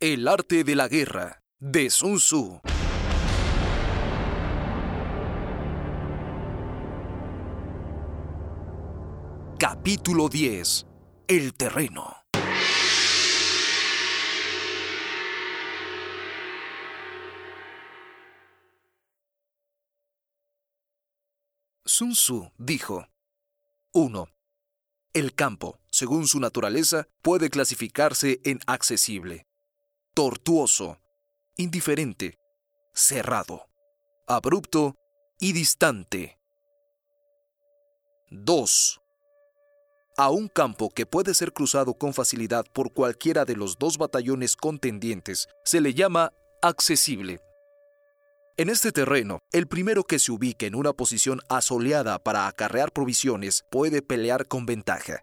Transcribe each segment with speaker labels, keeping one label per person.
Speaker 1: El arte de la guerra, de Sun Tzu. Capítulo 10. El terreno. Sun Tzu dijo: 1. El campo, según su naturaleza, puede clasificarse en accesible, tortuoso, indiferente, cerrado, abrupto y distante. 2. A un campo que puede ser cruzado con facilidad por cualquiera de los dos batallones contendientes se le llama accesible. En este terreno, el primero que se ubique en una posición asoleada para acarrear provisiones puede pelear con ventaja.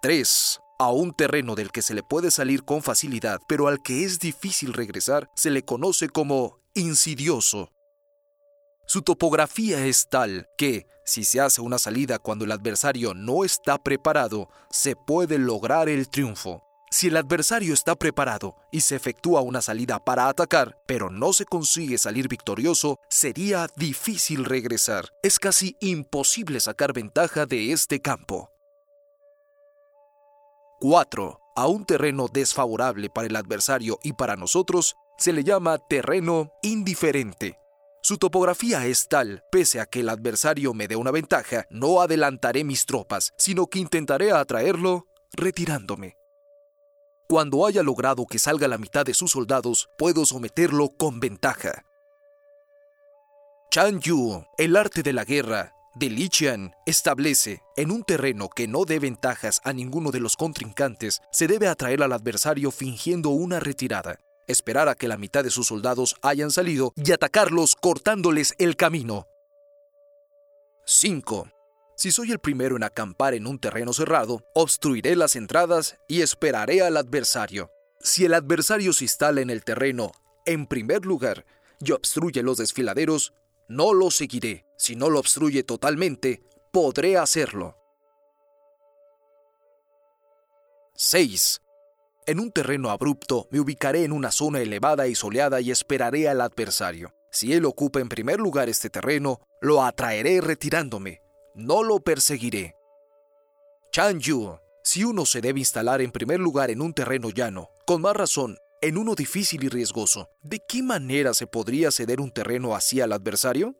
Speaker 1: 3. A un terreno del que se le puede salir con facilidad, pero al que es difícil regresar, se le conoce como insidioso. Su topografía es tal que, si se hace una salida cuando el adversario no está preparado, se puede lograr el triunfo. Si el adversario está preparado y se efectúa una salida para atacar, pero no se consigue salir victorioso, sería difícil regresar. Es casi imposible sacar ventaja de este campo. 4. A un terreno desfavorable para el adversario y para nosotros se le llama terreno indiferente. Su topografía es tal, pese a que el adversario me dé una ventaja, no adelantaré mis tropas, sino que intentaré atraerlo retirándome. Cuando haya logrado que salga la mitad de sus soldados, puedo someterlo con ventaja. Chan Yu, el arte de la guerra, de Li Qian, establece, en un terreno que no dé ventajas a ninguno de los contrincantes, se debe atraer al adversario fingiendo una retirada, esperar a que la mitad de sus soldados hayan salido y atacarlos cortándoles el camino. 5. Si soy el primero en acampar en un terreno cerrado, obstruiré las entradas y esperaré al adversario. Si el adversario se instala en el terreno en primer lugar y obstruye los desfiladeros, no lo seguiré. Si no lo obstruye totalmente, podré hacerlo. 6. En un terreno abrupto me ubicaré en una zona elevada y soleada y esperaré al adversario. Si él ocupa en primer lugar este terreno, lo atraeré retirándome no lo perseguiré. Chan Yu, si uno se debe instalar en primer lugar en un terreno llano, con más razón, en uno difícil y riesgoso, ¿de qué manera se podría ceder un terreno así al adversario?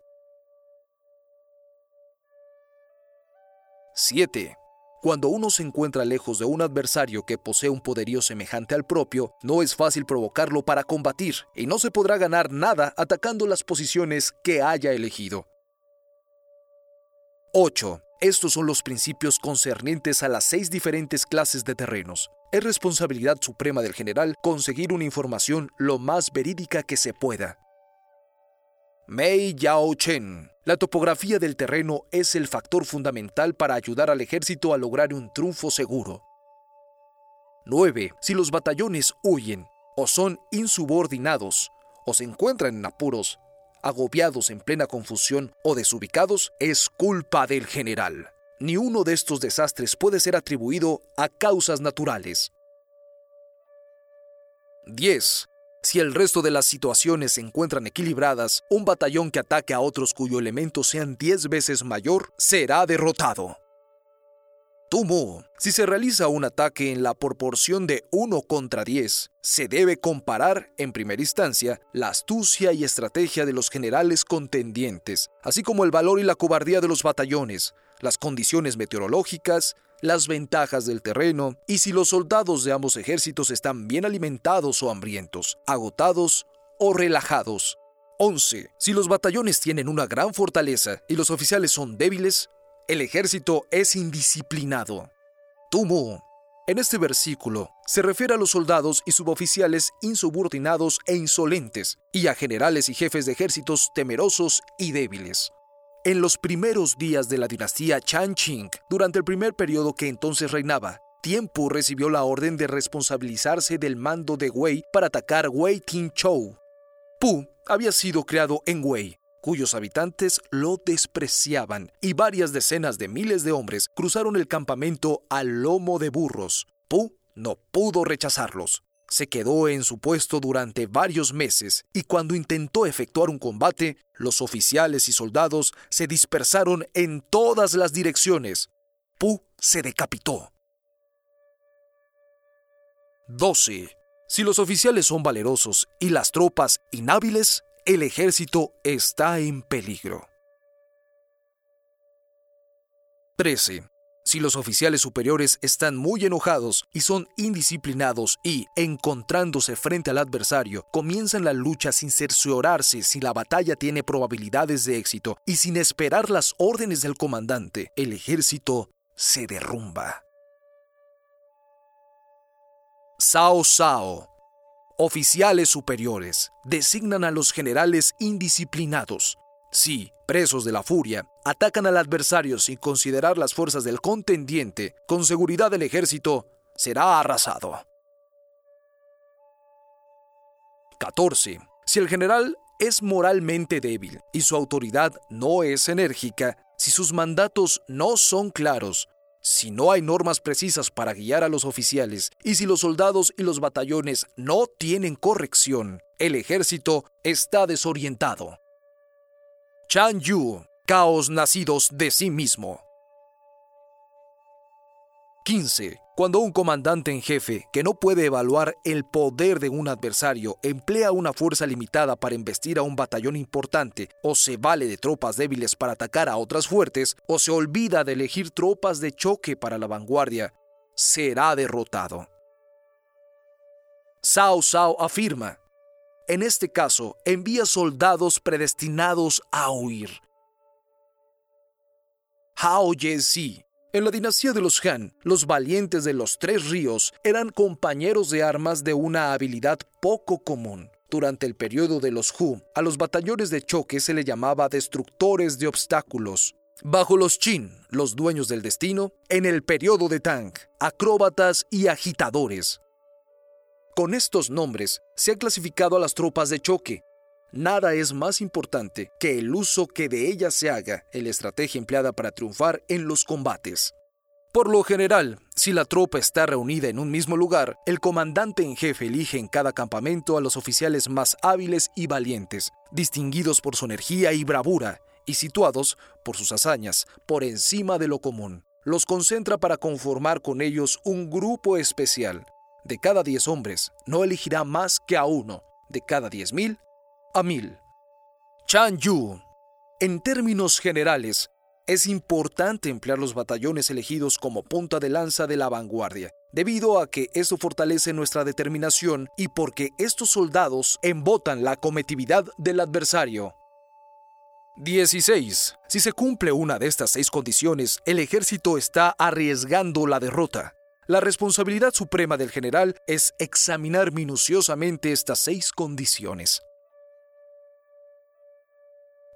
Speaker 1: 7. Cuando uno se encuentra lejos de un adversario que posee un poderío semejante al propio, no es fácil provocarlo para combatir, y no se podrá ganar nada atacando las posiciones que haya elegido. 8. Estos son los principios concernientes a las seis diferentes clases de terrenos. Es responsabilidad suprema del general conseguir una información lo más verídica que se pueda. Mei Yao Chen. La topografía del terreno es el factor fundamental para ayudar al ejército a lograr un triunfo seguro. 9. Si los batallones huyen, o son insubordinados, o se encuentran en apuros, agobiados en plena confusión o desubicados, es culpa del general. Ni uno de estos desastres puede ser atribuido a causas naturales. 10. Si el resto de las situaciones se encuentran equilibradas, un batallón que ataque a otros cuyo elemento sean 10 veces mayor será derrotado. Tumo. Si se realiza un ataque en la proporción de 1 contra 10, se debe comparar, en primera instancia, la astucia y estrategia de los generales contendientes, así como el valor y la cobardía de los batallones, las condiciones meteorológicas, las ventajas del terreno y si los soldados de ambos ejércitos están bien alimentados o hambrientos, agotados o relajados. 11. Si los batallones tienen una gran fortaleza y los oficiales son débiles, el ejército es indisciplinado. Tumo. En este versículo se refiere a los soldados y suboficiales insubordinados e insolentes, y a generales y jefes de ejércitos temerosos y débiles. En los primeros días de la dinastía Changqing, durante el primer periodo que entonces reinaba, Tiempo recibió la orden de responsabilizarse del mando de Wei para atacar Wei Chou. Pu había sido creado en Wei, cuyos habitantes lo despreciaban, y varias decenas de miles de hombres cruzaron el campamento al lomo de burros. Pu no pudo rechazarlos. Se quedó en su puesto durante varios meses y cuando intentó efectuar un combate, los oficiales y soldados se dispersaron en todas las direcciones. Pu se decapitó. 12. Si los oficiales son valerosos y las tropas inhábiles, el ejército está en peligro. 13. Si los oficiales superiores están muy enojados y son indisciplinados y, encontrándose frente al adversario, comienzan la lucha sin cerciorarse si la batalla tiene probabilidades de éxito y sin esperar las órdenes del comandante, el ejército se derrumba. Sao Sao. Oficiales superiores designan a los generales indisciplinados. Si, presos de la furia, atacan al adversario sin considerar las fuerzas del contendiente, con seguridad el ejército será arrasado. 14. Si el general es moralmente débil y su autoridad no es enérgica, si sus mandatos no son claros, si no hay normas precisas para guiar a los oficiales y si los soldados y los batallones no tienen corrección, el ejército está desorientado. Chan Yu, caos nacidos de sí mismo. 15. Cuando un comandante en jefe que no puede evaluar el poder de un adversario emplea una fuerza limitada para embestir a un batallón importante, o se vale de tropas débiles para atacar a otras fuertes, o se olvida de elegir tropas de choque para la vanguardia, será derrotado. Sao Sao afirma, en este caso, envía soldados predestinados a huir. Hao Ye-si en la dinastía de los Han, los valientes de los tres ríos eran compañeros de armas de una habilidad poco común. Durante el periodo de los Hu, a los batallones de choque se le llamaba destructores de obstáculos. Bajo los Qin, los dueños del destino, en el periodo de Tang, acróbatas y agitadores. Con estos nombres se ha clasificado a las tropas de choque, Nada es más importante que el uso que de ella se haga en la estrategia empleada para triunfar en los combates. Por lo general, si la tropa está reunida en un mismo lugar, el comandante en jefe elige en cada campamento a los oficiales más hábiles y valientes, distinguidos por su energía y bravura, y situados, por sus hazañas, por encima de lo común. Los concentra para conformar con ellos un grupo especial. De cada diez hombres, no elegirá más que a uno. De cada diez mil, a mil. Chan Yu. En términos generales, es importante emplear los batallones elegidos como punta de lanza de la vanguardia, debido a que esto fortalece nuestra determinación y porque estos soldados embotan la cometividad del adversario. 16. Si se cumple una de estas seis condiciones, el ejército está arriesgando la derrota. La responsabilidad suprema del general es examinar minuciosamente estas seis condiciones.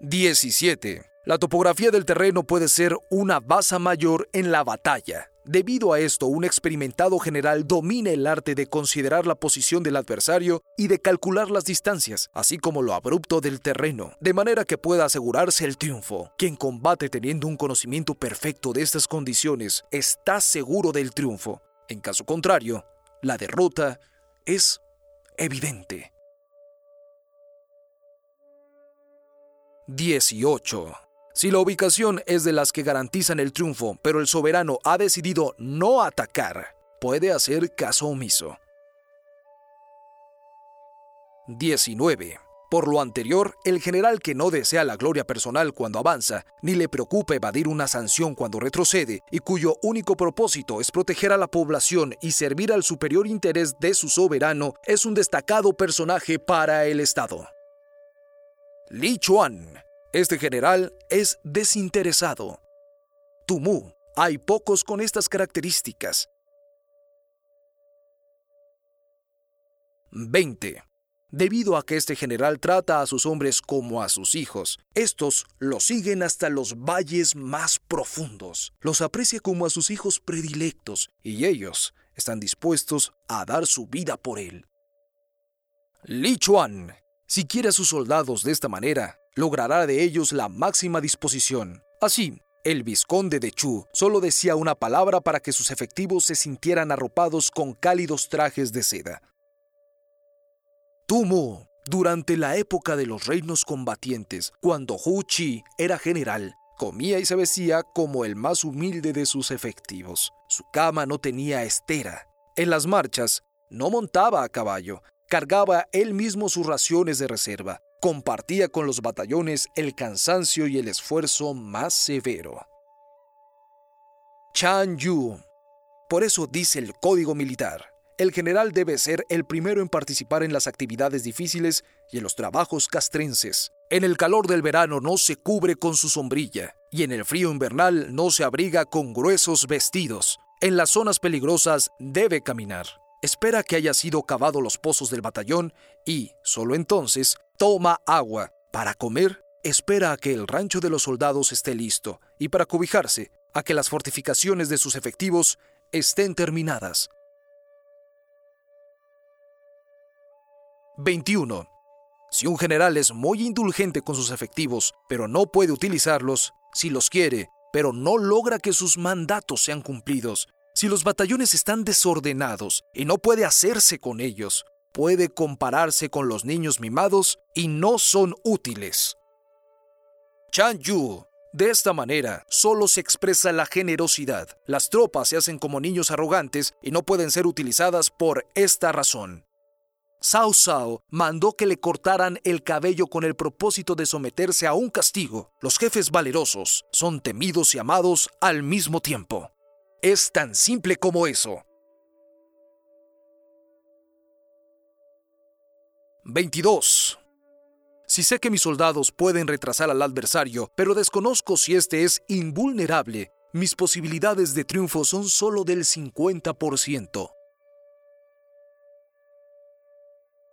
Speaker 1: 17. La topografía del terreno puede ser una baza mayor en la batalla. Debido a esto, un experimentado general domina el arte de considerar la posición del adversario y de calcular las distancias, así como lo abrupto del terreno, de manera que pueda asegurarse el triunfo. Quien combate teniendo un conocimiento perfecto de estas condiciones está seguro del triunfo. En caso contrario, la derrota es evidente. 18. Si la ubicación es de las que garantizan el triunfo, pero el soberano ha decidido no atacar, puede hacer caso omiso. 19. Por lo anterior, el general que no desea la gloria personal cuando avanza, ni le preocupa evadir una sanción cuando retrocede, y cuyo único propósito es proteger a la población y servir al superior interés de su soberano, es un destacado personaje para el Estado. Li Chuan. Este general es desinteresado. Tumu. Hay pocos con estas características. 20. Debido a que este general trata a sus hombres como a sus hijos, estos lo siguen hasta los valles más profundos, los aprecia como a sus hijos predilectos y ellos están dispuestos a dar su vida por él. Li Chuan si quiere a sus soldados de esta manera, logrará de ellos la máxima disposición. Así, El vizconde de Chu solo decía una palabra para que sus efectivos se sintieran arropados con cálidos trajes de seda. Tumu, durante la época de los reinos combatientes, cuando Hu Chi era general, comía y se vestía como el más humilde de sus efectivos. Su cama no tenía estera. En las marchas, no montaba a caballo, cargaba él mismo sus raciones de reserva, compartía con los batallones el cansancio y el esfuerzo más severo. Chan Yu. Por eso dice el código militar. El general debe ser el primero en participar en las actividades difíciles y en los trabajos castrenses. En el calor del verano no se cubre con su sombrilla y en el frío invernal no se abriga con gruesos vestidos. En las zonas peligrosas debe caminar. Espera que haya sido cavado los pozos del batallón y, solo entonces, toma agua. Para comer, espera a que el rancho de los soldados esté listo y para cobijarse, a que las fortificaciones de sus efectivos estén terminadas. 21. Si un general es muy indulgente con sus efectivos, pero no puede utilizarlos, si los quiere, pero no logra que sus mandatos sean cumplidos, si los batallones están desordenados y no puede hacerse con ellos, puede compararse con los niños mimados y no son útiles. Chan Yu. De esta manera, solo se expresa la generosidad. Las tropas se hacen como niños arrogantes y no pueden ser utilizadas por esta razón. Sao Sao mandó que le cortaran el cabello con el propósito de someterse a un castigo. Los jefes valerosos son temidos y amados al mismo tiempo. Es tan simple como eso. 22. Si sé que mis soldados pueden retrasar al adversario, pero desconozco si éste es invulnerable, mis posibilidades de triunfo son solo del 50%.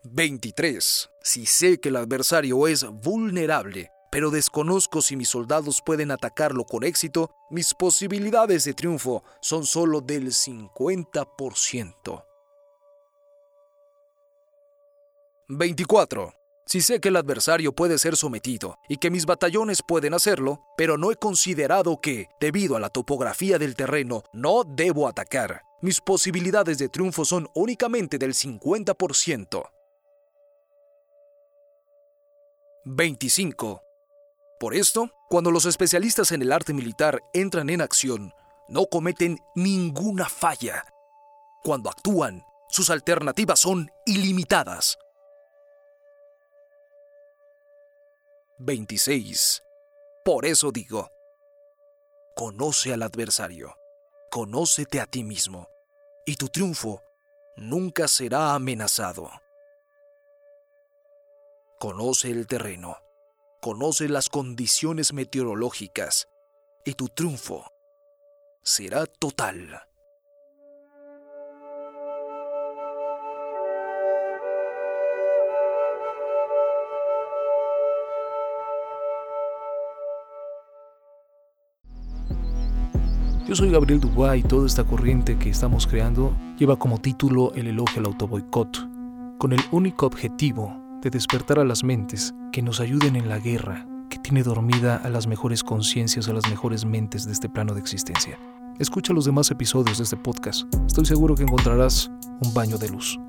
Speaker 1: 23. Si sé que el adversario es vulnerable, pero desconozco si mis soldados pueden atacarlo con éxito, mis posibilidades de triunfo son solo del 50%. 24. Si sé que el adversario puede ser sometido y que mis batallones pueden hacerlo, pero no he considerado que, debido a la topografía del terreno, no debo atacar, mis posibilidades de triunfo son únicamente del 50%. 25. Por esto, cuando los especialistas en el arte militar entran en acción, no cometen ninguna falla. Cuando actúan, sus alternativas son ilimitadas. 26. Por eso digo, conoce al adversario, conócete a ti mismo, y tu triunfo nunca será amenazado. Conoce el terreno conoce las condiciones meteorológicas y tu triunfo será total.
Speaker 2: Yo soy Gabriel Dubois y toda esta corriente que estamos creando lleva como título el elogio al autoboicot, con el único objetivo de despertar a las mentes que nos ayuden en la guerra que tiene dormida a las mejores conciencias, a las mejores mentes de este plano de existencia. Escucha los demás episodios de este podcast. Estoy seguro que encontrarás un baño de luz.